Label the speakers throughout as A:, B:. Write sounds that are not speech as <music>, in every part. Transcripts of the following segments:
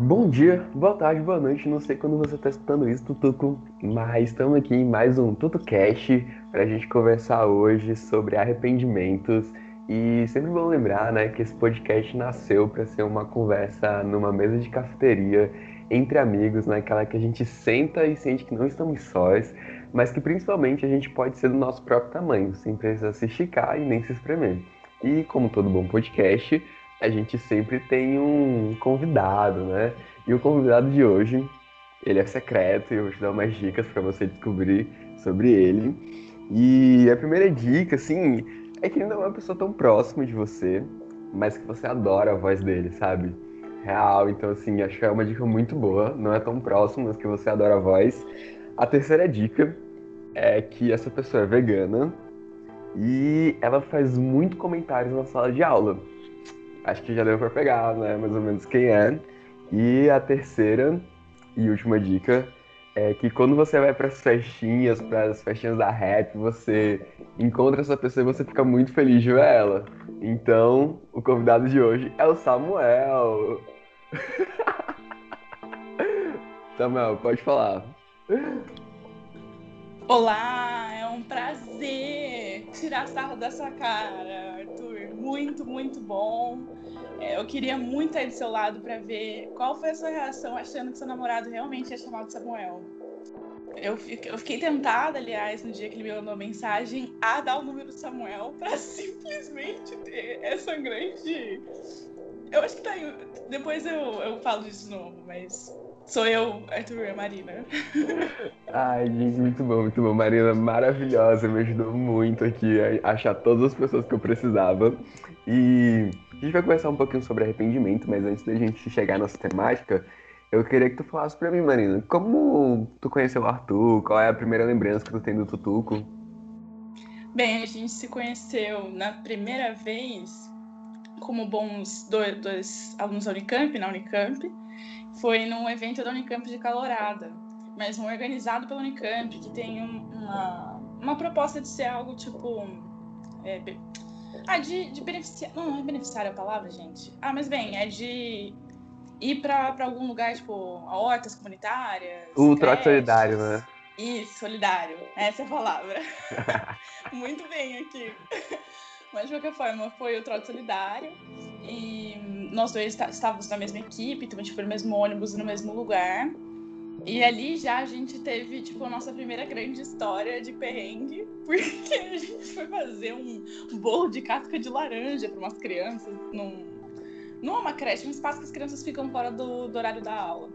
A: Bom dia, boa tarde, boa noite. Não sei quando você está escutando isso, Tutuco, mas estamos aqui em mais um TutuCast para a gente conversar hoje sobre arrependimentos. E sempre vou lembrar né, que esse podcast nasceu para ser uma conversa numa mesa de cafeteria entre amigos, naquela né, que a gente senta e sente que não estamos sós, mas que principalmente a gente pode ser do nosso próprio tamanho, sem precisar se esticar e nem se espremer. E como todo bom podcast, a gente sempre tem um convidado, né? E o convidado de hoje, ele é secreto e eu vou te dar umas dicas para você descobrir sobre ele. E a primeira dica, assim, é que ele não é uma pessoa tão próxima de você, mas que você adora a voz dele, sabe? Real, então assim, acho que é uma dica muito boa, não é tão próximo, mas que você adora a voz. A terceira dica é que essa pessoa é vegana e ela faz muito comentários na sala de aula acho que já deu para pegar, né? Mais ou menos quem é. E a terceira e última dica é que quando você vai para as festinhas, para as festinhas da rap, você encontra essa pessoa e você fica muito feliz de ver ela. Então, o convidado de hoje é o Samuel. <laughs> Samuel, pode falar.
B: Olá, é um prazer tirar sarro da sua cara, Arthur. Muito, muito bom. É, eu queria muito estar do seu lado para ver qual foi a sua reação achando que seu namorado realmente é chamado Samuel. Eu, eu fiquei tentada, aliás, no dia que ele me mandou mensagem, a dar o número do Samuel <laughs> para simplesmente ter essa grande. Eu acho que tá aí. Depois eu, eu falo disso de novo, mas Sou eu, Arthur e a Marina.
A: Ai, gente, muito bom, muito bom. Marina, maravilhosa, me ajudou muito aqui a achar todas as pessoas que eu precisava. E a gente vai conversar um pouquinho sobre arrependimento, mas antes da gente chegar nessa temática, eu queria que tu falasse pra mim, Marina, como tu conheceu o Arthur? Qual é a primeira lembrança que tu tem do Tutuco?
B: Bem, a gente se conheceu na primeira vez como bons dois, dois alunos da Unicamp, na Unicamp foi num evento da Unicamp de Calorada, mas um organizado pela Unicamp, que tem uma, uma proposta de ser algo tipo. É, ah, de, de beneficiar. Não, não é beneficiar a palavra, gente. Ah, mas bem, é de ir para algum lugar, tipo, hortas comunitárias.
A: O trote solidário, né?
B: Isso, solidário. Essa é a palavra. <laughs> Muito bem aqui. Mas de qualquer forma, foi o trote solidário. E nós dois estávamos na mesma equipe, então foi no mesmo ônibus, no mesmo lugar. E ali já a gente teve, tipo, a nossa primeira grande história de perrengue, <laughs> porque a gente foi fazer um bolo de casca de laranja para umas crianças, num, não é uma creche, um espaço que as crianças ficam fora do, do horário da aula.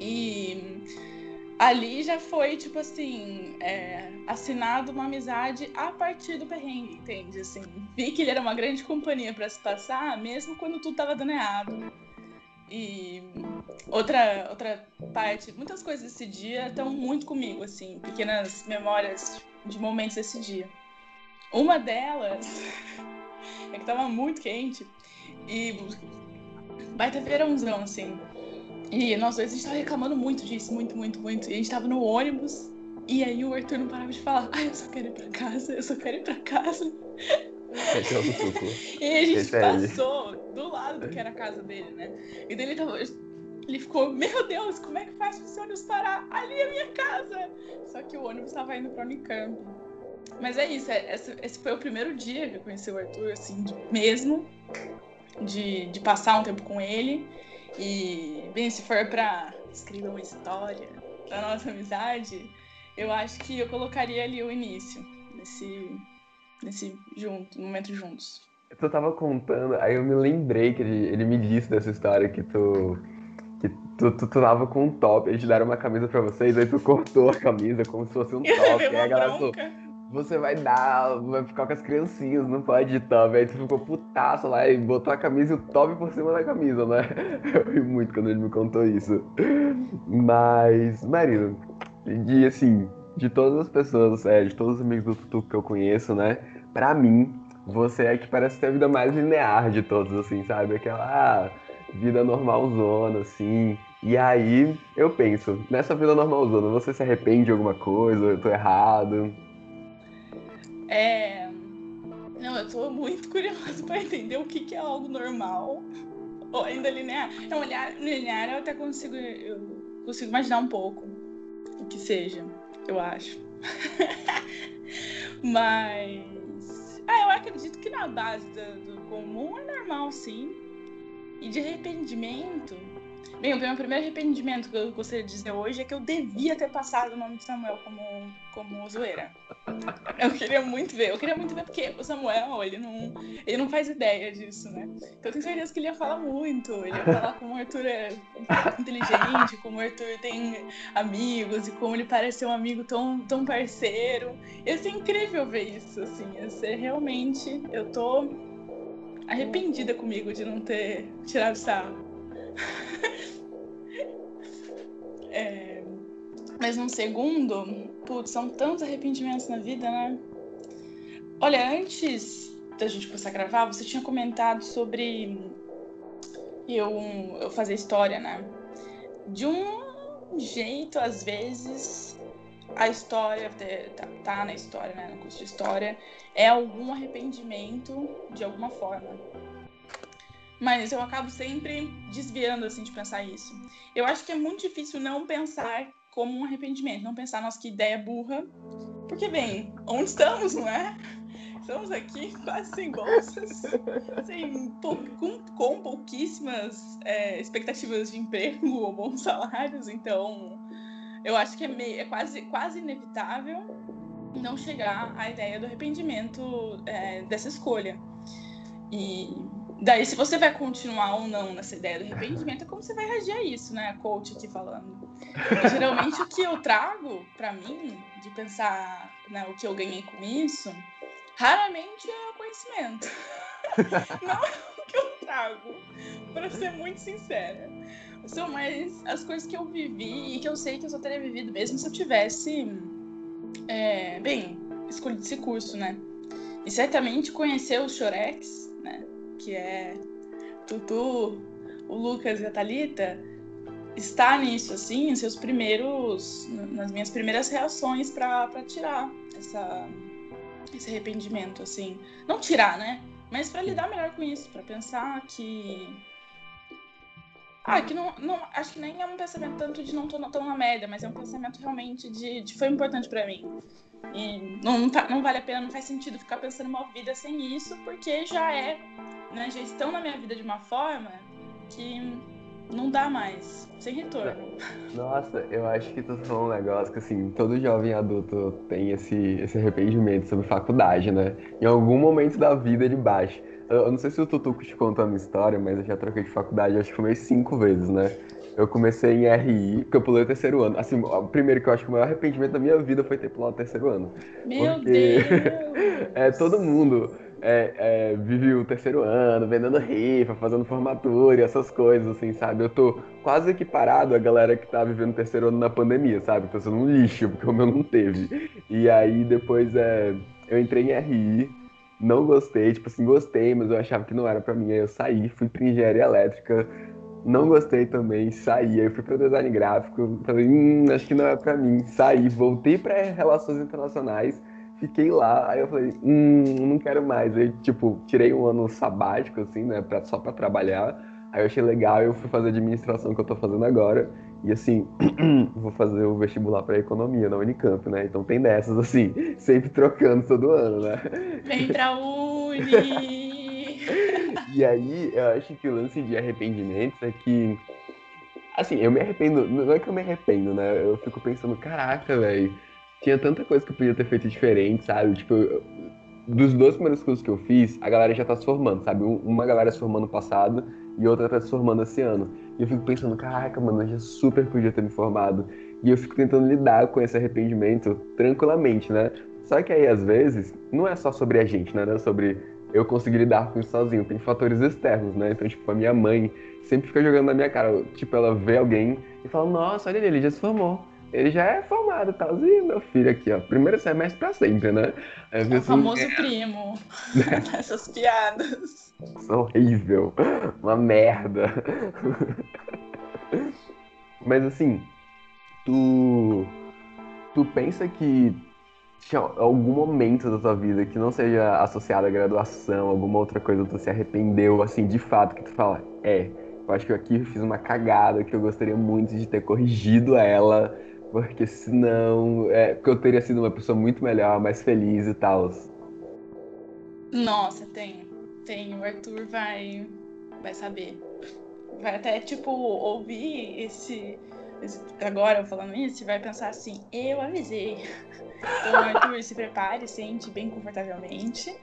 B: E ali já foi, tipo assim, é, assinado uma amizade a partir do perrengue, entende? Assim, vi que ele era uma grande companhia para se passar, mesmo quando tudo tava dando errado. E outra, outra parte, muitas coisas desse dia estão muito comigo, assim, pequenas memórias de momentos desse dia. Uma delas <laughs> é que tava muito quente e baita verãozão, assim. E nós dois, a gente tava reclamando muito disso, muito, muito, muito. E a gente tava no ônibus, e aí o Arthur não parava de falar, ai, eu só quero ir pra casa, eu só quero ir pra casa. <laughs> e a gente passou do lado do que era a casa dele, né? E daí ele tava. Ele ficou, meu Deus, como é que faz pra esse ônibus parar? Ali é a minha casa! Só que o ônibus tava indo pra Unicamp. Mas é isso, é, esse, esse foi o primeiro dia que eu conheci o Arthur, assim, de, mesmo, de, de passar um tempo com ele. E, bem, se for pra escrever uma história da nossa amizade, eu acho que eu colocaria ali o início, nesse, nesse junto, momento juntos.
A: Tu tava contando, aí eu me lembrei que ele, ele me disse dessa história que tu que tu, tu, tu tava com um top, eles deram uma camisa pra vocês, aí tu cortou a camisa como se fosse um <laughs> top. aí a galera falou, você vai dar, vai ficar com as criancinhas, não pode de. Aí tu ficou putaço lá e botou a camisa e o top por cima da camisa, né? <laughs> Eu ri muito quando ele me contou isso. Mas, Marina, de assim, de todas as pessoas, é, de todos os amigos do Tutu que eu conheço, né? Pra mim, você é que parece ter a vida mais linear de todos, assim, sabe? Aquela ah, vida normalzona, assim. E aí eu penso, nessa vida normalzona, você se arrepende de alguma coisa? Eu tô errado?
B: É. Não, eu tô muito curiosa <laughs> pra entender o que, que é algo normal Ou ainda linear. Não, linear eu até consigo, eu consigo imaginar um pouco o que seja, eu acho. <laughs> Mas. Ah, eu acredito que na base do, do comum é normal, sim. E de arrependimento Bem, o meu primeiro arrependimento que eu gostaria de dizer hoje é que eu devia ter passado o nome de Samuel como, como zoeira. Eu queria muito ver, eu queria muito ver porque o Samuel, ele não, ele não faz ideia disso, né? Então eu tenho certeza que ele ia falar muito, ele ia falar como o Arthur é inteligente, como o Arthur tem amigos e como ele parece ser um amigo tão, tão parceiro. Ia ser incrível ver isso, assim, ia ser realmente, eu tô arrependida comigo de não ter tirado sarro. <laughs> é, mas num segundo, putz, são tantos arrependimentos na vida, né? Olha, antes da gente começar a gravar, você tinha comentado sobre eu, eu fazer história, né? De um jeito, às vezes, a história, tá, tá na história, né? No curso de história, é algum arrependimento de alguma forma. Mas eu acabo sempre desviando assim de pensar isso. Eu acho que é muito difícil não pensar como um arrependimento, não pensar, nossa, que ideia burra. Porque, bem, onde estamos, não é? Estamos aqui quase sem bolsas, sem, com, com pouquíssimas é, expectativas de emprego ou bons salários, então eu acho que é, meio, é quase, quase inevitável não chegar à ideia do arrependimento é, dessa escolha. E Daí, se você vai continuar ou não nessa ideia do arrependimento, é como você vai reagir a isso, né? Coach aqui falando. Geralmente, o que eu trago para mim, de pensar né, o que eu ganhei com isso, raramente é o conhecimento. <laughs> não é o que eu trago, para ser muito sincera. São mais as coisas que eu vivi e que eu sei que eu só teria vivido mesmo se eu tivesse, é, bem, escolhido esse curso, né? E certamente conhecer os Chorex, né? Que é Tutu, o Lucas e a Thalita, está nisso, assim, em seus primeiros, nas minhas primeiras reações para tirar essa, esse arrependimento, assim. Não tirar, né? Mas para lidar melhor com isso, para pensar que. Ah, que não, não. Acho que nem é um pensamento tanto de não tô tão na média, mas é um pensamento realmente de, de foi importante para mim. E não, não, tá, não vale a pena, não faz sentido ficar pensando uma vida sem isso, porque já é né, já estão na minha vida de uma forma que não dá mais, sem retorno.
A: Nossa, eu acho que tu falou um negócio que assim, todo jovem adulto tem esse, esse arrependimento sobre faculdade, né? Em algum momento da vida de baixo. Eu, eu não sei se o Tutuco te contou a minha história, mas eu já troquei de faculdade acho que umas cinco vezes, né? Eu comecei em RI, porque eu pulei o terceiro ano. Assim, o primeiro que eu acho que o maior arrependimento da minha vida foi ter pulado o terceiro ano.
B: Meu porque... Deus! <laughs>
A: é, todo mundo é, é, vive o terceiro ano, vendendo rifa, fazendo formatura, essas coisas, assim, sabe? Eu tô quase equiparado à galera que tá vivendo o terceiro ano na pandemia, sabe? Tô sendo um lixo, <laughs> porque o meu não teve. E aí depois é, eu entrei em RI, não gostei, tipo assim, gostei, mas eu achava que não era para mim. Aí eu saí, fui pra engenharia elétrica, não gostei também, saí. Aí eu fui pro design gráfico, falei, hum, acho que não é para mim. Saí, voltei para relações internacionais Fiquei lá, aí eu falei, hum, não quero mais. Aí, tipo, tirei um ano sabático, assim, né, pra, só pra trabalhar. Aí eu achei legal, eu fui fazer administração que eu tô fazendo agora. E assim, <clears throat> vou fazer o vestibular para economia na Unicamp, né? Então tem dessas, assim, <laughs> sempre trocando todo ano, né?
B: Vem pra <laughs> Uni!
A: e aí, eu acho que o lance de arrependimentos é que. Assim, eu me arrependo. Não é que eu me arrependo, né? Eu fico pensando, caraca, velho tinha tanta coisa que eu podia ter feito diferente, sabe? Tipo, eu, dos dois primeiros cursos que eu fiz, a galera já tá se formando, sabe? Uma galera se formando passado e outra tá se formando esse ano. E eu fico pensando, caraca, mano, eu já super podia ter me formado. E eu fico tentando lidar com esse arrependimento tranquilamente, né? Só que aí, às vezes, não é só sobre a gente, né? Não é sobre eu conseguir lidar com isso sozinho. Tem fatores externos, né? Então, tipo, a minha mãe sempre fica jogando na minha cara. Tipo, ela vê alguém e fala, nossa, olha ele, ele já se formou ele já é formado, tá? E meu filho aqui, ó, primeiro semestre pra sempre, né?
B: É o assim, famoso é... primo. <laughs> Essas piadas.
A: Isso é horrível. Uma merda. Mas assim, tu. Tu pensa que tinha algum momento da tua vida que não seja associado à graduação, alguma outra coisa que tu se arrependeu, assim, de fato, que tu fala, é, eu acho que eu aqui fiz uma cagada que eu gostaria muito de ter corrigido ela, porque senão, é, porque eu teria sido uma pessoa muito melhor, mais feliz e tal.
B: Nossa, tem, tem. O Arthur vai, vai saber. Vai até, tipo, ouvir esse, esse agora eu falando isso, vai pensar assim, eu avisei. Então, Arthur, se prepare, sente bem confortavelmente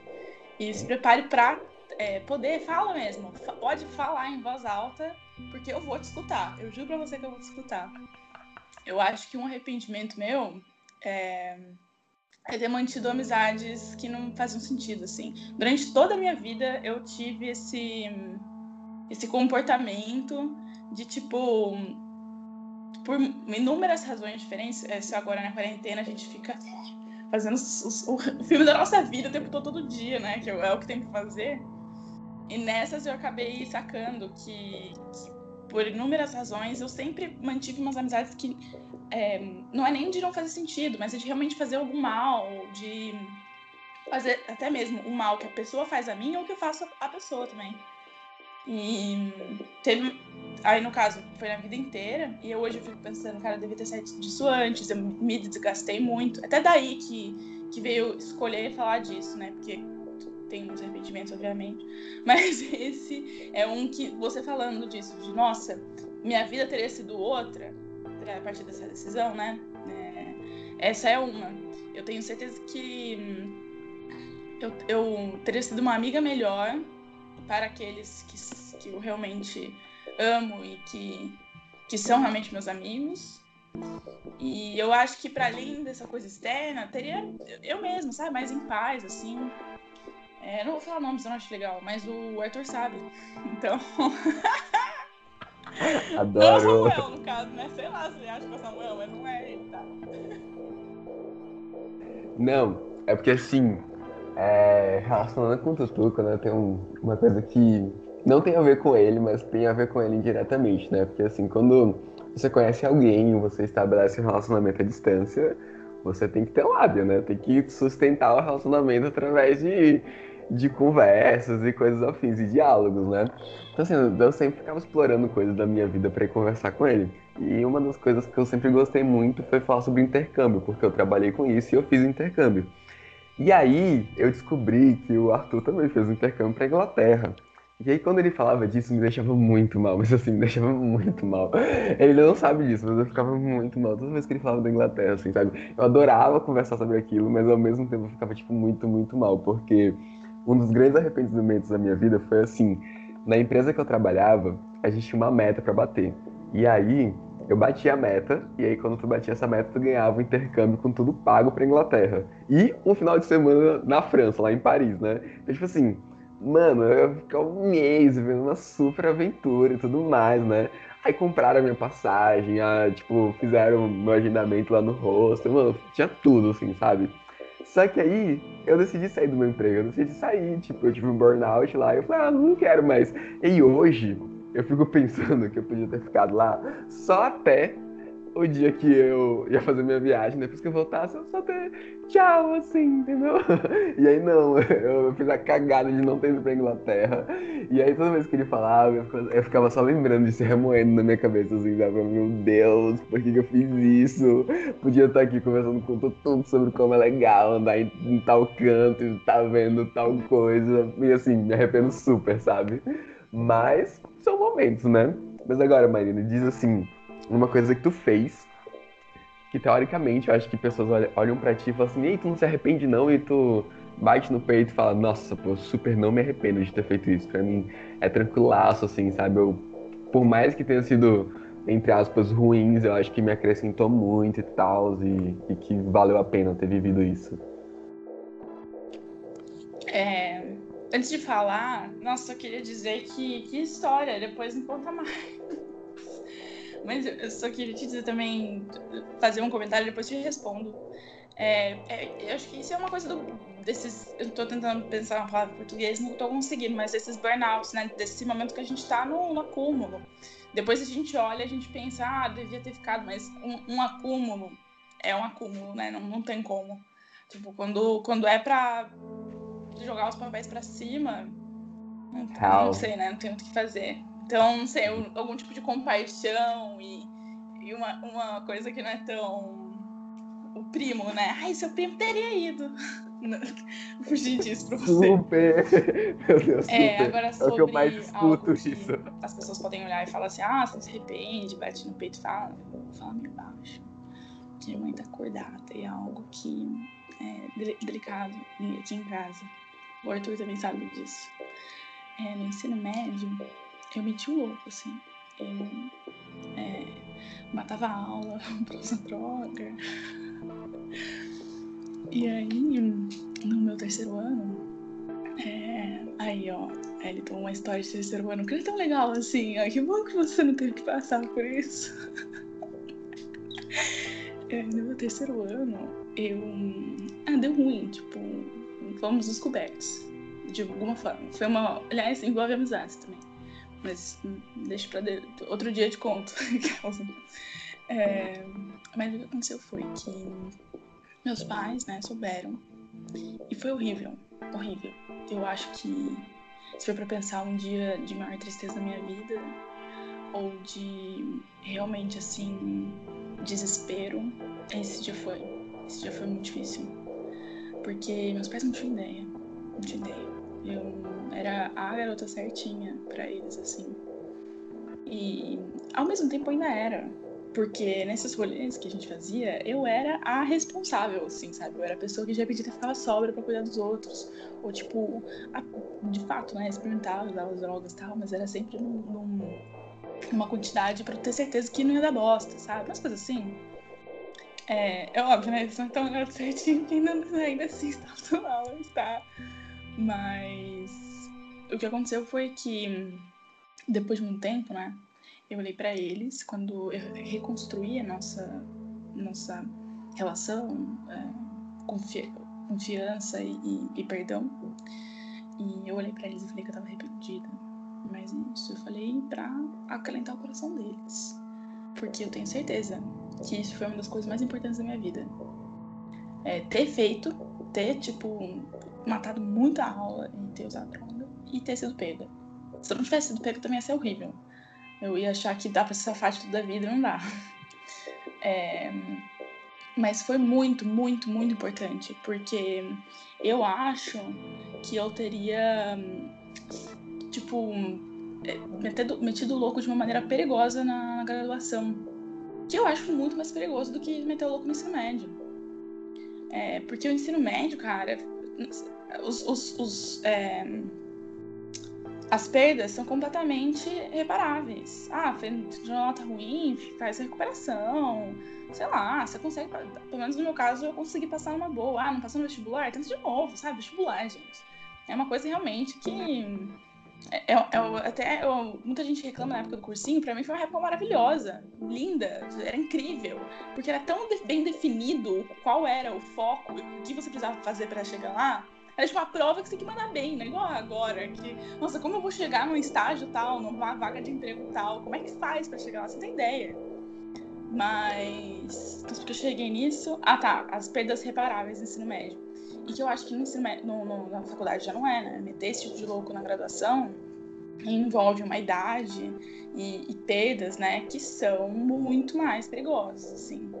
B: e se prepare para é, poder, fala mesmo, pode falar em voz alta, porque eu vou te escutar. Eu juro pra você que eu vou te escutar. Eu acho que um arrependimento meu é, é ter mantido amizades que não faziam sentido, assim. Durante toda a minha vida, eu tive esse, esse comportamento de, tipo, por inúmeras razões diferentes, se agora na quarentena a gente fica fazendo os, o, o, <laughs> filme da nossa vida o tempo todo, todo dia, né? Que é o que tem que fazer. E nessas eu acabei sacando que, que por inúmeras razões, eu sempre mantive umas amizades que é, não é nem de não fazer sentido, mas é de realmente fazer algum mal, de fazer até mesmo um mal que a pessoa faz a mim ou que eu faço a pessoa também. E teve. Aí, no caso, foi na vida inteira. E eu hoje eu fico pensando, cara, eu devia ter saído disso antes. Eu me desgastei muito. Até daí que, que veio escolher falar disso, né? Porque tem uns arrependimentos, obviamente. <laughs> Mas esse é um que você falando disso, de nossa, minha vida teria sido outra a partir dessa decisão, né? É, essa é uma. Eu tenho certeza que hum, eu, eu teria sido uma amiga melhor para aqueles que, que eu realmente amo e que, que são realmente meus amigos. E eu acho que para além dessa coisa externa, teria eu mesma, sabe, mais em paz, assim. É, não vou falar nomes, eu não acho legal, mas o Arthur sabe. Então. <laughs>
A: Adoro.
B: Não Samuel, no caso, né? Sei lá se ele acha que é o Samuel, mas não é ele, tá?
A: Não, é porque assim, é, relacionando com o Tutuco, né, tem um, uma coisa que não tem a ver com ele, mas tem a ver com ele indiretamente, né? Porque assim, quando você conhece alguém, você estabelece um relacionamento à distância, você tem que ter lábia, né? Tem que sustentar o relacionamento através de, de conversas e coisas afins e diálogos, né? Então assim, eu sempre ficava explorando coisas da minha vida para conversar com ele. E uma das coisas que eu sempre gostei muito foi falar sobre intercâmbio, porque eu trabalhei com isso e eu fiz intercâmbio. E aí eu descobri que o Arthur também fez intercâmbio para Inglaterra. E aí quando ele falava disso me deixava muito mal, <laughs> mas assim, me deixava muito mal. Ele não sabe disso, mas eu ficava muito mal toda vez que ele falava da Inglaterra, assim, sabe? Eu adorava conversar sobre aquilo, mas ao mesmo tempo eu ficava, tipo, muito, muito mal, porque um dos grandes arrependimentos da minha vida foi assim, na empresa que eu trabalhava, a gente tinha uma meta para bater. E aí eu bati a meta, e aí quando tu batia essa meta, tu ganhava um intercâmbio com tudo pago pra Inglaterra. E um final de semana na França, lá em Paris, né? Então, tipo assim, mano, eu ia ficar um mês vivendo uma super aventura e tudo mais, né? Aí compraram a minha passagem, a, tipo, fizeram meu agendamento lá no rosto, mano, tinha tudo, assim, sabe? Só que aí eu decidi sair do meu emprego, eu decidi sair, tipo, eu tive um burnout lá, eu falei, ah, não quero mais. E hoje, eu fico <laughs> pensando que eu podia ter ficado lá só até o dia que eu ia fazer minha viagem, depois que eu voltasse, eu só ter tchau, assim, entendeu? <laughs> E aí não, <laughs> eu fiz a cagada de não ter ido pra Inglaterra. E aí toda vez que ele falava, eu ficava só lembrando de se remoendo na minha cabeça, assim, sabe? Meu Deus, por que, que eu fiz isso? Podia estar aqui conversando com tudo sobre como é legal andar em, em tal canto estar tá vendo tal coisa. E assim, me arrependo super, sabe? Mas são momentos, né? Mas agora, Marina, diz assim, uma coisa que tu fez, que teoricamente eu acho que pessoas olham, olham pra ti e falam assim, ei, tu não se arrepende não, e tu bate no peito e fala, nossa, pô, super não me arrependo de ter feito isso. Pra mim é tranquilaço, assim, sabe? Eu, por mais que tenha sido, entre aspas, ruins, eu acho que me acrescentou muito e tal, e, e que valeu a pena ter vivido isso.
B: É, Antes de falar, nossa, eu queria dizer que, que história, depois me conta mais. <laughs> Mas eu só queria te dizer também, fazer um comentário, depois te respondo. É, é, eu acho que isso é uma coisa do, desses. Eu estou tentando pensar uma palavra português, não estou conseguindo, mas esses burnouts, né? Desse momento que a gente está no, no, acúmulo. Depois a gente olha, a gente pensa, ah, devia ter ficado, mas um, um acúmulo é um acúmulo, né? Não, não tem como. Tipo, quando, quando é pra jogar os papéis pra cima, não, não sei, né? Não tem muito o que fazer. Então, não sei, algum tipo de compaixão e, e uma, uma coisa que não é tão. O primo, né? Ai, seu primo teria ido. <laughs> Fugir disso pra você.
A: Super! <laughs> Meu Deus,
B: é, super. agora sobre
A: é o que eu mais escuto isso.
B: As pessoas podem olhar e falar assim: ah, você se arrepende, bate no peito e fala. Fala meio baixo. Que a mãe tá acordada e é algo que é delicado aqui em casa. O Arthur também sabe disso. É, no ensino médio, o louco, assim. Eu é, matava a aula <laughs> pra usar droga. E aí, no meu terceiro ano, é, aí ó, ele tomou uma história de terceiro ano que é tão legal assim, ó, que bom que você não teve que passar por isso. <laughs> é, no meu terceiro ano, eu. Ah, deu ruim, tipo, fomos descobertos. De alguma forma. Foi uma. Aliás, envolve amizades também. Mas deixa pra de... outro dia de conto. <laughs> é... Mas o que aconteceu foi que meus pais, né, souberam. E foi horrível, horrível. Eu acho que se for para pensar um dia de maior tristeza na minha vida, ou de realmente assim, desespero, esse dia foi. Esse dia foi muito difícil. Porque meus pais não tinham ideia. Não tinham ideia. Eu era a garota certinha para eles, assim. E ao mesmo tempo ainda era. Porque nesses rolês que a gente fazia, eu era a responsável, assim, sabe? Eu era a pessoa que de repente ficava sobra pra cuidar dos outros. Ou, tipo, a, de fato, né? Experimentava, usava as drogas e tal, mas era sempre num, num, quantidade pra ter certeza que não ia dar bosta, sabe? Umas coisas assim. É, é óbvio, né? Eles não estão certinho que ainda, assim está <laughs> aula, está. Mas o que aconteceu foi que depois de um tempo, né? eu olhei para eles quando eu reconstruí a nossa, nossa relação, é, confi confiança e, e, e, perdão. E eu olhei para eles e falei que eu tava arrependida. Mas isso eu falei para acalentar o coração deles. Porque eu tenho certeza que isso foi uma das coisas mais importantes da minha vida. É, ter feito, ter, tipo, matado muita aula em ter usado droga e ter sido pega. Se eu não tivesse sido pega, também ia ser horrível. Eu ia achar que dá pra se safar de tudo da vida, não dá. <laughs> É, mas foi muito, muito, muito importante, porque eu acho que eu teria, tipo, é, metido, metido louco de uma maneira perigosa na graduação. Que eu acho muito mais perigoso do que meter o louco no ensino médio. É, porque o ensino médio, cara, os, os, os é, as perdas são completamente reparáveis. Ah, uma nota ruim, faz recuperação. Sei lá, você consegue. Pelo menos no meu caso, eu consegui passar numa boa. Ah, não passou no vestibular? Tenta de novo, sabe? Vestibular, gente. É uma coisa realmente que. É, é, é, até eu, muita gente reclama na época do cursinho, pra mim foi uma época maravilhosa, linda, era incrível, porque era tão de, bem definido qual era o foco, o que você precisava fazer para chegar lá, era tipo uma prova que você tem que mandar bem, né? Igual agora, que, nossa, como eu vou chegar num estágio tal, numa vaga de emprego tal? Como é que faz para chegar lá? Você tem ideia. Mas, porque eu cheguei nisso. Ah, tá, as perdas reparáveis no ensino médio. E que eu acho que no ensino médio, no, no, na faculdade já não é, né? Meter esse tipo de louco na graduação envolve uma idade e, e perdas, né? Que são muito mais perigosas, assim.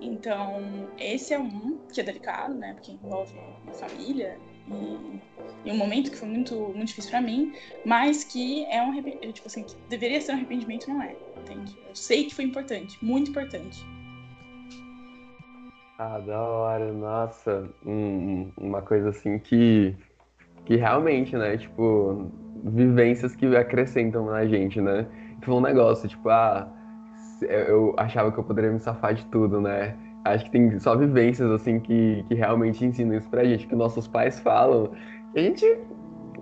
B: Então, esse é um que é delicado, né? Porque envolve minha família e, e um momento que foi muito, muito difícil para mim, mas que é um tipo assim, que deveria ser um arrependimento, não é, entende? Eu sei que foi importante, muito importante.
A: Ah, da hora, nossa, um, uma coisa assim que, que realmente, né, tipo, vivências que acrescentam na gente, né? Foi um negócio, tipo, ah, eu achava que eu poderia me safar de tudo, né? Acho que tem só vivências, assim, que, que realmente ensinam isso pra gente, que nossos pais falam, e a gente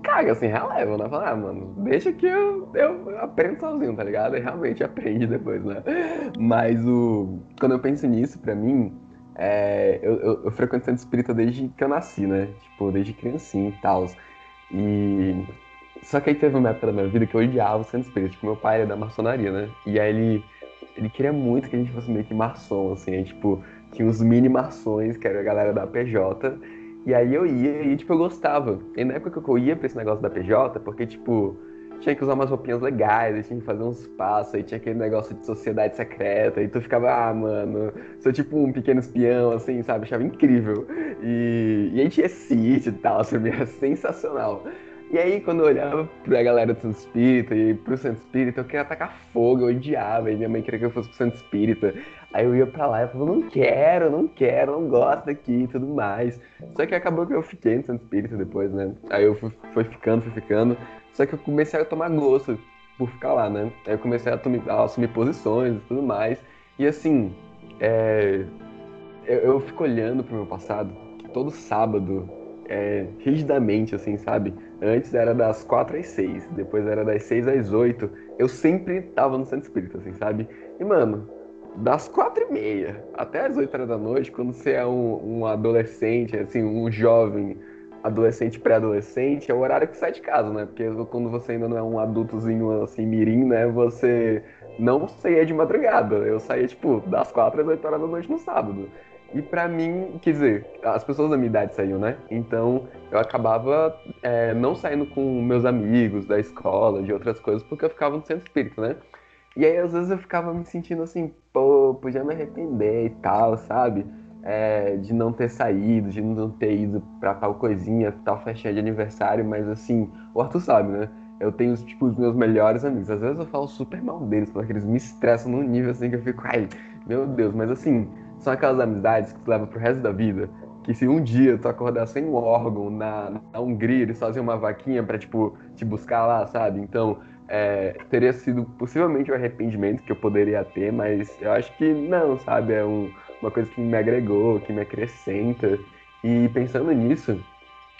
A: caga, assim, releva, né? Fala, ah, mano, deixa que eu, eu aprendo sozinho, tá ligado? E realmente aprende depois, né? Mas o... Quando eu penso nisso, pra mim, é, eu, eu, eu frequento centro espírita desde que eu nasci, né? Tipo, desde criancinha e tal. E... Só que aí teve uma época da minha vida que eu odiava o centro espírita. Tipo, meu pai era da maçonaria, né? E aí ele ele queria muito que a gente fosse meio que maçom, assim, aí, tipo, tinha os mini mações, que era a galera da PJ. E aí eu ia e, tipo, eu gostava. E na época que eu ia pra esse negócio da PJ, porque, tipo, tinha que usar umas roupinhas legais, tinha que fazer uns passos, aí tinha aquele negócio de sociedade secreta, e tu ficava, ah, mano, sou tipo um pequeno espião, assim, sabe? Achava incrível. E, e aí tinha sítio e tal, assim, <laughs> era sensacional. E aí, quando eu olhava pra galera do Santo Espírita e pro Santo Espírita, eu queria atacar fogo, eu odiava, e minha mãe queria que eu fosse pro Santo Espírita. Aí eu ia pra lá e falava, não quero, não quero, não gosto daqui e tudo mais. Só que acabou que eu fiquei no Santo Espírita depois, né? Aí eu fui, fui ficando, fui ficando. Só que eu comecei a tomar gosto por ficar lá, né? Aí eu comecei a, tomar, a assumir posições e tudo mais. E assim, é... eu, eu fico olhando pro meu passado, todo sábado é, rigidamente, assim, sabe? Antes era das 4 às 6, depois era das 6 às 8. Eu sempre tava no centro espírita, assim, sabe? E, mano, das 4 e meia até as 8 horas da noite, quando você é um, um adolescente, assim, um jovem, adolescente, pré-adolescente, é o horário que sai de casa, né? Porque quando você ainda não é um adultozinho, assim, mirim, né? Você não saía de madrugada. Eu saía, tipo, das 4 às 8 horas da noite no sábado. E para mim, quer dizer, as pessoas da minha idade saíam, né? Então eu acabava é, não saindo com meus amigos da escola, de outras coisas, porque eu ficava no centro espírita, né? E aí às vezes eu ficava me sentindo assim, pô, podia me arrepender e tal, sabe? É, de não ter saído, de não ter ido pra tal coisinha, tal festinha de aniversário, mas assim, o Arthur sabe, né? Eu tenho, tipo, os meus melhores amigos. Às vezes eu falo super mal deles, porque eles me estressam num nível assim que eu fico, ai, meu Deus, mas assim, são aquelas amizades que tu leva pro resto da vida. Que se um dia tu acordar sem um órgão na, na Hungria, eles fazem uma vaquinha pra, tipo, te buscar lá, sabe? Então, é, teria sido possivelmente um arrependimento que eu poderia ter, mas eu acho que não, sabe? É um, uma coisa que me agregou, que me acrescenta. E pensando nisso,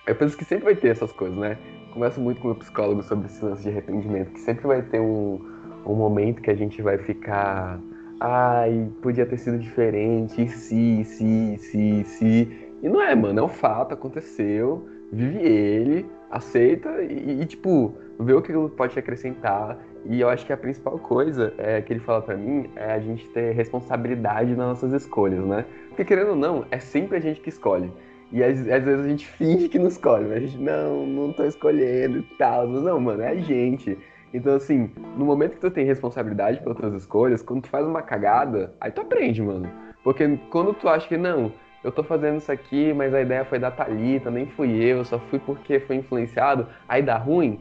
A: eu penso que sempre vai ter essas coisas, né? Converso muito com o meu psicólogo sobre esse lance de arrependimento, que sempre vai ter um, um momento que a gente vai ficar ai, podia ter sido diferente, se, se, se, se. E não é, mano, é um fato, aconteceu, vive ele, aceita e, e, tipo, vê o que ele pode te acrescentar. E eu acho que a principal coisa é, que ele fala para mim é a gente ter responsabilidade nas nossas escolhas, né? Porque querendo ou não, é sempre a gente que escolhe. E às, às, vezes a gente <laughs> finge que não escolhe, mas a gente, não, não tô escolhendo e tal. Não, mano, é a gente. Então, assim, no momento que tu tem responsabilidade pelas tuas escolhas, quando tu faz uma cagada, aí tu aprende, mano. Porque quando tu acha que não, eu tô fazendo isso aqui, mas a ideia foi da Thalita, nem fui eu, só fui porque foi influenciado, aí dá ruim,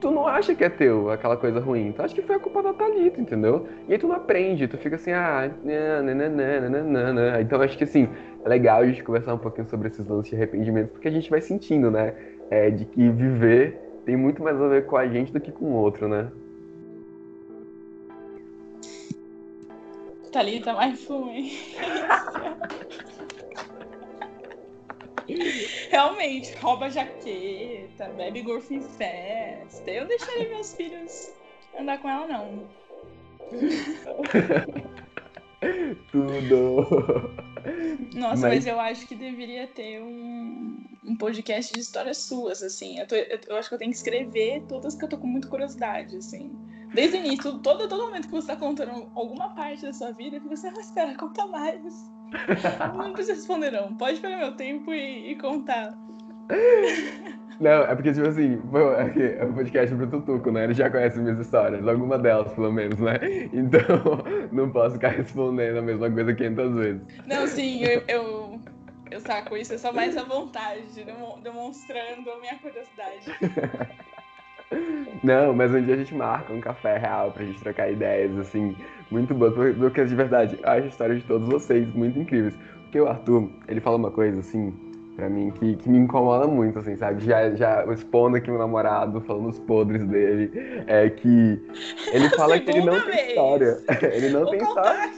A: tu não acha que é teu aquela coisa ruim, tu acha que foi a culpa da Thalita, entendeu? E aí tu não aprende, tu fica assim, ah, nananana. Então acho que assim, é legal a gente conversar um pouquinho sobre esses lances de arrependimento, porque a gente vai sentindo, né? É, de que viver tem muito mais a ver com a gente do que com o outro, né?
B: Thalita mais fume. Realmente, rouba jaqueta, bebe golfe em festa. Eu deixaria meus filhos andar com ela, não. <laughs>
A: Tudo.
B: Nossa, mas... mas... eu acho que deveria ter um, um podcast de histórias suas, assim. Eu, tô, eu, eu, acho que eu tenho que escrever todas que eu tô com muita curiosidade, assim. Desde o início, todo, todo momento que você tá contando alguma parte da sua vida, eu fico assim, ah, espera, conta mais. <laughs> não precisa responder, não. Pode pegar meu tempo e, e contar.
A: Não, é porque, tipo assim, é o podcast pro Tutuco, né? Ele já conhece minhas histórias, alguma delas, pelo menos, né? <laughs> Então, <laughs> não posso ficar respondendo a mesma coisa 500 vezes.
B: Não, sim, eu, eu, eu saco isso, é só mais a vontade, demonstrando a minha curiosidade. <laughs>
A: Não, mas um dia a gente marca um café real pra gente trocar ideias, assim, muito bom, porque de verdade, eu acho a história de todos vocês muito incríveis. Porque o Arthur, ele fala uma coisa, assim, pra mim, que, que me incomoda muito, assim, sabe? Já, já expondo aqui o namorado, falando os podres dele, é que ele <laughs> fala que ele não vez. tem história. <laughs> ele não Vou tem história.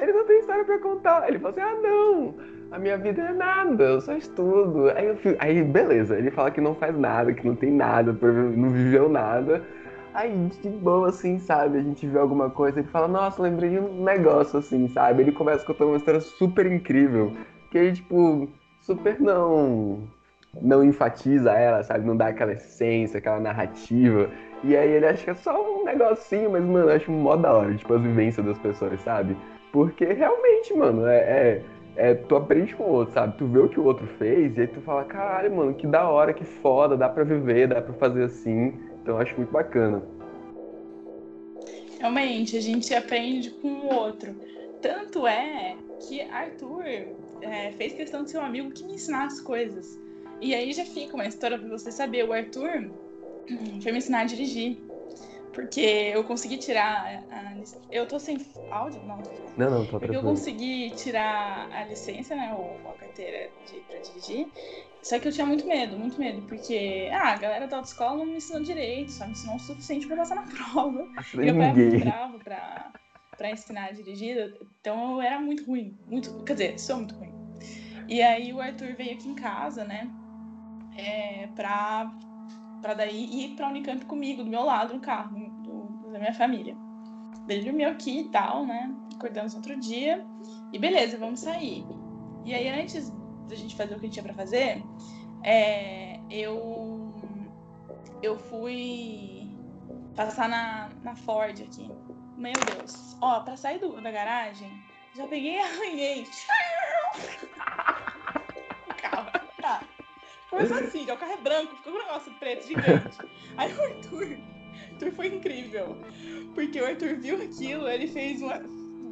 A: Ele não tem história pra contar. Ele fala assim, ah, não, a minha vida é nada, eu só estudo. Aí, eu fico, aí beleza, ele fala que não faz nada, que não tem nada, não viveu nada. Aí, de boa, assim, sabe? A gente vê alguma coisa e fala, nossa, lembrei de um negócio, assim, sabe? Ele começa contando uma história super incrível. Que aí, tipo, super não não enfatiza ela, sabe? Não dá aquela essência, aquela narrativa. E aí ele acha que é só um negocinho, mas, mano, eu acho mó da hora, tipo, as vivências das pessoas, sabe? Porque realmente, mano, é, é é, tu aprende com o outro, sabe? Tu vê o que o outro fez e aí tu fala, caralho, mano, que da hora, que foda, dá pra viver, dá pra fazer assim. Então eu acho muito bacana.
B: Realmente, a gente aprende com o outro. Tanto é que Arthur é, fez questão de ser um amigo que me ensinasse coisas. E aí já fica uma história pra você saber. O Arthur foi me ensinar a dirigir. Porque eu consegui tirar. A, eu tô sem áudio? Não,
A: Não, não, tô
B: Porque eu consegui tirar a licença, né? Ou a carteira de, pra dirigir. Só que eu tinha muito medo, muito medo. Porque ah, a galera da autoescola não me ensinou direito, só me ensinou o suficiente pra passar na <laughs> prova.
A: Acho
B: Meu pai muito bravo pra, pra ensinar a dirigir. Então eu era muito ruim. Muito, quer dizer, sou muito ruim. E aí o Arthur veio aqui em casa, né? É, pra para daí ir para Unicamp comigo, do meu lado, no carro, minha família. Ele dormiu aqui e tal, né? Acordamos outro dia. E beleza, vamos sair. E aí, antes da gente fazer o que tinha para fazer, é, eu, eu fui passar na, na Ford aqui. Meu Deus. Ó, para sair do, da garagem, já peguei e arranhei. carro. Tá. Começou assim, o carro é branco, ficou um negócio preto gigante. Aí o Arthur, Arthur foi incrível. Porque o Arthur viu aquilo, ele fez uma.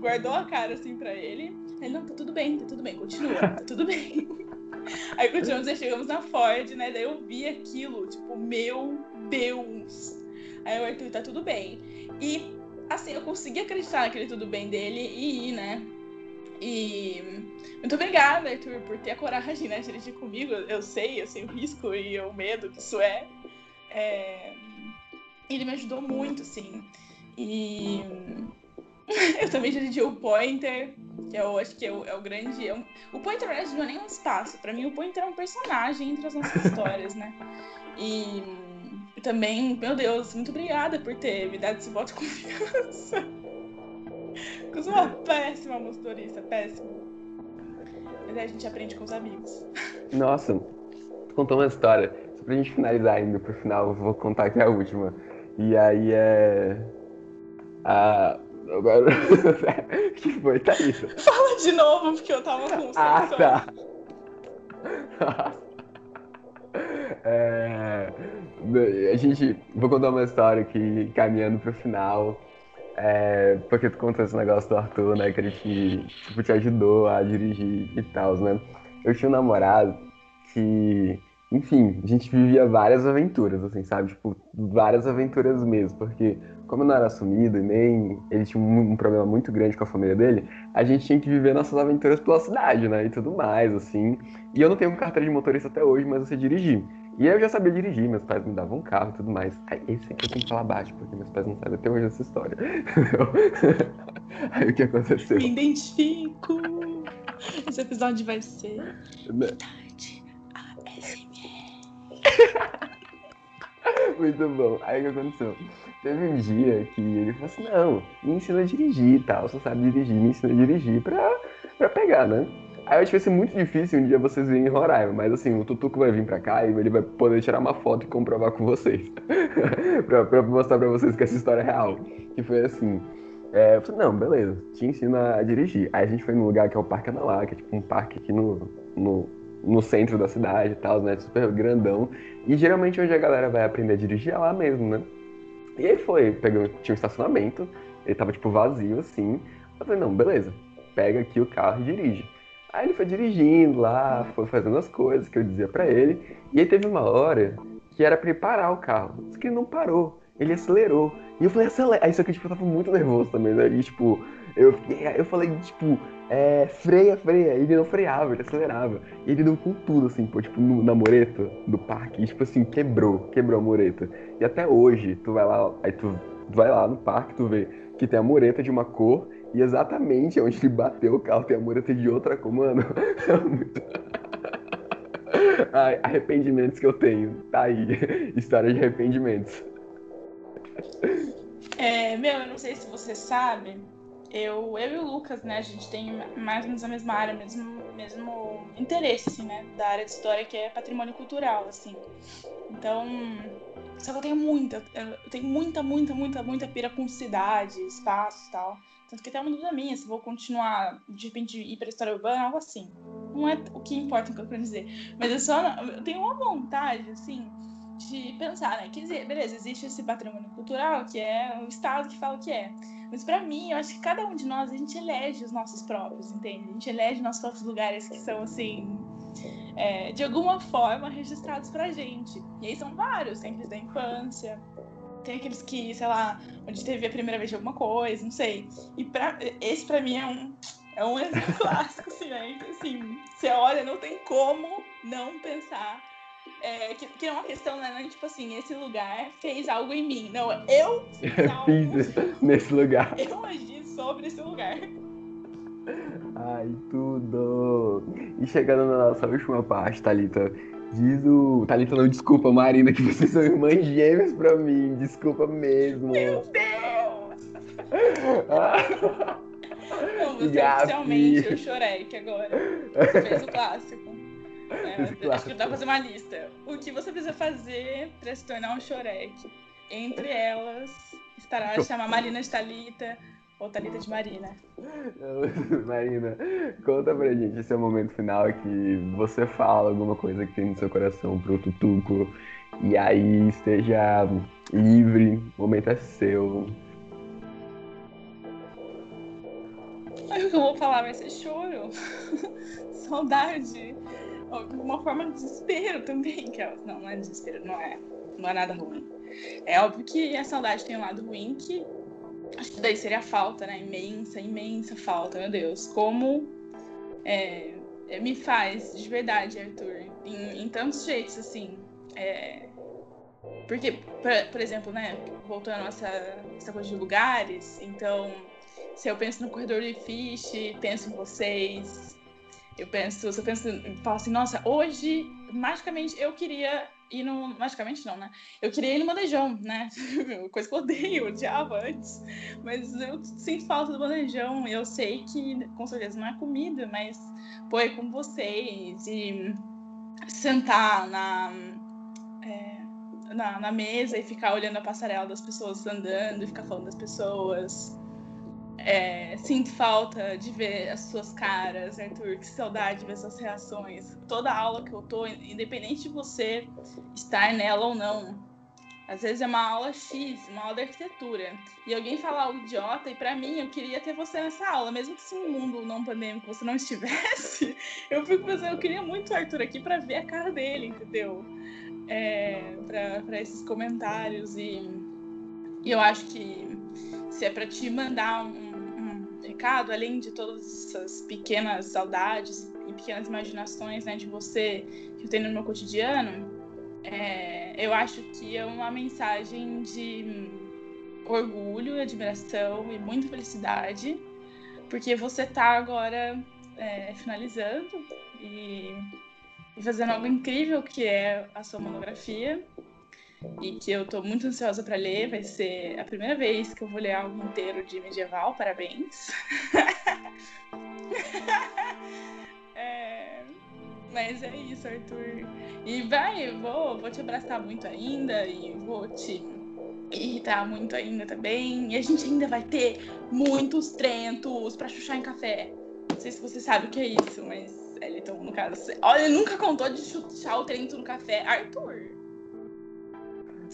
B: guardou a cara assim pra ele. Ele, não, tá tudo bem, tá tudo bem, continua, tá tudo bem. <laughs> Aí continuamos, aí chegamos na Ford, né? Daí eu vi aquilo, tipo, meu Deus. Aí o Arthur, tá tudo bem. E, assim, eu consegui acreditar naquele tudo bem dele e ir, né? E muito obrigada, Arthur, por ter a coragem né, de dirigir comigo. Eu sei, eu sei o risco e o medo que isso é. é... Ele me ajudou muito, assim. E <laughs> eu também dirigi o Pointer, que eu acho que é o, é o grande. É um... O Pointer, na verdade, não é nem um espaço. Para mim, o Pointer é um personagem entre as nossas <laughs> histórias, né? E, também, meu Deus, muito obrigada por ter me dado esse voto de confiança. <laughs> Eu sou uma péssima motorista, péssima. Mas aí a gente aprende com os amigos.
A: Nossa, tu contou uma história. Só pra gente finalizar indo pro final, eu vou contar aqui a última. E aí é. A. Agora. <laughs> que foi, Thaísa?
B: Fala de novo, porque eu tava com
A: Ah, tá. <laughs> É, a gente. Vou contar uma história aqui, caminhando pro final. É, porque tu contou esse negócio do Arthur, né? Que ele te, tipo, te ajudou a dirigir e tal, né? Eu tinha um namorado que, enfim, a gente vivia várias aventuras, assim, sabe? Tipo, várias aventuras mesmo. Porque, como eu não era assumido e nem ele tinha um, um problema muito grande com a família dele, a gente tinha que viver nossas aventuras pela cidade, né? E tudo mais, assim. E eu não tenho carteira de motorista até hoje, mas eu sei dirigir. E aí eu já sabia dirigir, meus pais me davam um carro e tudo mais. Aí, esse aqui eu tenho que falar baixo, porque meus pais não sabem até hoje essa história. <laughs> aí o que aconteceu?
B: Me identifico! Esse episódio vai ser.
A: Né?
B: Tarde ASMR. <laughs>
A: Muito bom. Aí o que aconteceu? Teve um dia que ele falou assim: não, me ensina a dirigir e tal. Você sabe dirigir, me ensina a dirigir pra, pra pegar, né? Aí eu acho que vai ser muito difícil um dia vocês virem em Roraima, mas assim, o Tutuco vai vir pra cá e ele vai poder tirar uma foto e comprovar com vocês. <laughs> pra, pra, mostrar pra vocês que essa história é real. Que foi assim. É, eu falei, não, beleza, te ensina a dirigir. Aí a gente foi num lugar que é o Parque Anauá, que é tipo um parque aqui no, no, no centro da cidade e tal, né? Super grandão. E geralmente onde a galera vai aprender a dirigir é lá mesmo, né? E aí foi, pegou, tinha um estacionamento, ele tava tipo vazio assim. Eu falei, não, beleza, pega aqui o carro e dirige. Aí ele foi dirigindo lá, foi fazendo as coisas que eu dizia para ele. E aí teve uma hora que era pra ele parar o carro. Só que ele não parou. Ele acelerou. E eu falei, acelera. Aí só que tipo, eu tava muito nervoso também, né? E tipo, eu, eu falei, tipo, é, freia, freia. Ele não freava, ele acelerava. E ele deu com tudo, assim, pô, tipo, no, na moreta do parque. E, tipo assim, quebrou, quebrou a moreta. E até hoje, tu vai lá, aí tu vai lá no parque, tu vê que tem a mureta de uma cor e exatamente onde ele bateu o carro tem a mureta de outra cor, mano. <laughs> É muito... Ai, arrependimentos que eu tenho. Tá aí. <laughs> História de arrependimentos.
B: É, meu, eu não sei se você sabe, eu, eu e o Lucas, né, a gente tem mais ou menos a mesma área, mesmo, mesmo interesse, assim, né, da área de história que é patrimônio cultural, assim. Então, Só que eu tenho muita, eu tenho muita, muita, muita, muita pira com cidade, espaço e tal. Tanto que até uma dúvida minha se vou continuar, de repente, ir pra história urbana, algo assim. Não é o que importa o que eu quero dizer. Mas é só. Eu tenho uma vontade, assim, de pensar, né? Quer dizer, beleza, existe esse patrimônio cultural, que é o Estado que fala o que é. Mas para mim, eu acho que cada um de nós, a gente elege os nossos próprios, entende? A gente elege nossos próprios lugares que são, assim, é, de alguma forma registrados pra gente. E aí são vários, tem aqueles da infância, tem aqueles que, sei lá, onde teve a primeira vez de alguma coisa, não sei. E pra, esse pra mim é um, é um <laughs> exemplo clássico, assim, né? Assim, você olha, não tem como não pensar é, que, que é uma questão, né? Não, tipo assim, esse lugar fez algo em mim. Não, eu fiz, <laughs> algo,
A: fiz nesse lugar.
B: Eu agi sobre esse lugar.
A: Ai, tudo! E chegando na nossa última parte, Thalita, diz o. Thalita, não, desculpa, Marina, que vocês são irmãs gêmeas pra mim, desculpa mesmo.
B: Meu Deus! <laughs> não, você Gabi. oficialmente o Shorek agora. Você fez o clássico. É, <laughs> acho que dá pra fazer uma lista. O que você precisa fazer pra se tornar um Shorek? Entre elas estará chamar Marina de Thalita ou Thalita de Marina. <laughs>
A: Marina, conta pra gente esse é o momento final que você fala alguma coisa que tem no seu coração pro Tutuco e aí esteja livre, o momento é seu.
B: O que eu vou falar vai ser choro, <laughs> saudade uma forma de desespero também. Que é, não, não é desespero, não é, não é nada ruim. É óbvio que a saudade tem um lado ruim que acho que daí seria a falta, né? Imensa, imensa falta, meu Deus. Como é, é me faz de verdade, Arthur, em, em tantos jeitos, assim. É, porque, por, por, exemplo, né, voltando a essa, essa coisa de lugares, então, se eu penso no corredor de Fish, penso em vocês, eu penso, eu penso, falo assim, nossa, hoje, magicamente, eu queria ir no. Magicamente não, né? Eu queria ir no bandejão, né? <laughs> Coisa que eu odeio, odiava antes. Mas eu sinto falta do bandejão. Eu sei que, com certeza, não é comida, mas, pô, é com vocês e sentar na. É, na, na mesa e ficar olhando a passarela das pessoas andando e ficar falando das pessoas. É, sinto falta de ver as suas caras, Arthur. Que saudade de ver suas reações. Toda aula que eu tô, independente de você estar nela ou não. Às vezes é uma aula X, uma aula de arquitetura, e alguém fala algo idiota, e para mim eu queria ter você nessa aula, mesmo que se no mundo não pandêmico você não <laughs> estivesse, eu fico pensando, eu queria muito o Arthur aqui para ver a cara dele, entendeu? É, para esses comentários, e, e eu acho que se é para te mandar um além de todas essas pequenas saudades e pequenas imaginações né, de você que eu tenho no meu cotidiano, é, eu acho que é uma mensagem de orgulho, admiração e muita felicidade, porque você está agora é, finalizando e, e fazendo algo incrível que é a sua monografia e que eu tô muito ansiosa para ler. Vai ser a primeira vez que eu vou ler algo inteiro de medieval. Parabéns. <laughs> é... Mas é isso, Arthur. E vai, vou, vou te abraçar muito ainda e vou te irritar muito ainda também. E a gente ainda vai ter muitos trentos para chuchar em café. Não sei se você sabe o que é isso, mas Eliton, no caso. Olha, nunca contou de chuchar o trento no café. Arthur!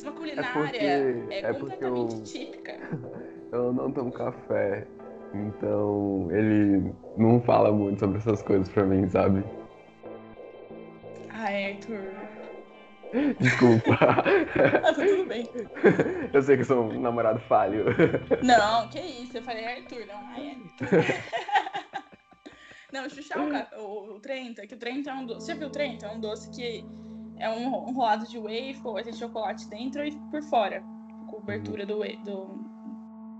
B: Uma culinária é, porque, é, é completamente eu, típica. <laughs>
A: Eu não tomo café, então ele não fala muito sobre essas coisas pra mim, sabe?
B: Ai, Arthur.
A: Desculpa. <laughs>
B: ah, tá tudo bem. <laughs>
A: Eu sei que sou um namorado falho.
B: Não, que isso, eu falei Arthur, não, ai, Arthur. não, chuchar o, o, o Trento, é que o Trento é um doce. Você viu o Trento? É um doce que é um enrolado de waffle, aí tem chocolate dentro e por fora, cobertura do, do,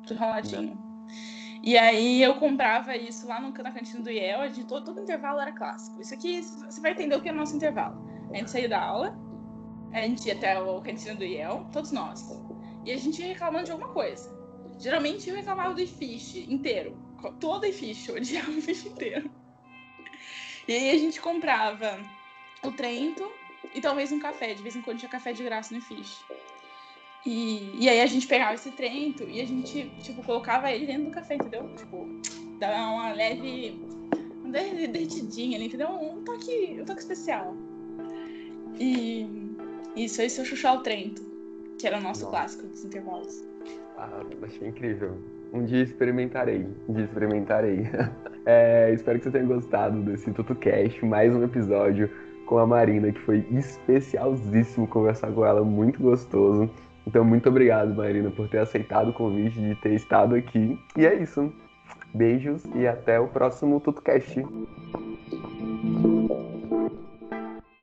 B: do enroladinho. E aí eu comprava isso lá no, na cantina do IEL, de todo, todo intervalo era clássico. Isso aqui, você vai entender o que é o nosso intervalo. A gente saía da aula, a gente ia até a cantina do IEL, todos nós. E a gente ia reclamando de alguma coisa. Geralmente eu reclamava do fish inteiro. Todo fish, eu odiava o fish inteiro. E aí a gente comprava o Trento, e talvez um café. De vez em quando tinha café de graça no Fish. E, e aí a gente pegava esse trento e a gente, tipo, colocava ele dentro do café, entendeu? Tipo, dava uma leve. Uma derretidinha ali, entendeu? Um toque, um toque especial. E isso, esse é o Chuchu ao Trento, que era o nosso Nossa. clássico dos intervalos.
A: Ah, achei incrível. Um dia experimentarei. Um dia experimentarei. <laughs> É, espero que você tenha gostado desse TutuCast, mais um episódio com a Marina, que foi especialzíssimo conversar com ela, muito gostoso. Então, muito obrigado, Marina, por ter aceitado o convite, de ter estado aqui. E é isso. Beijos e até o próximo TutuCast.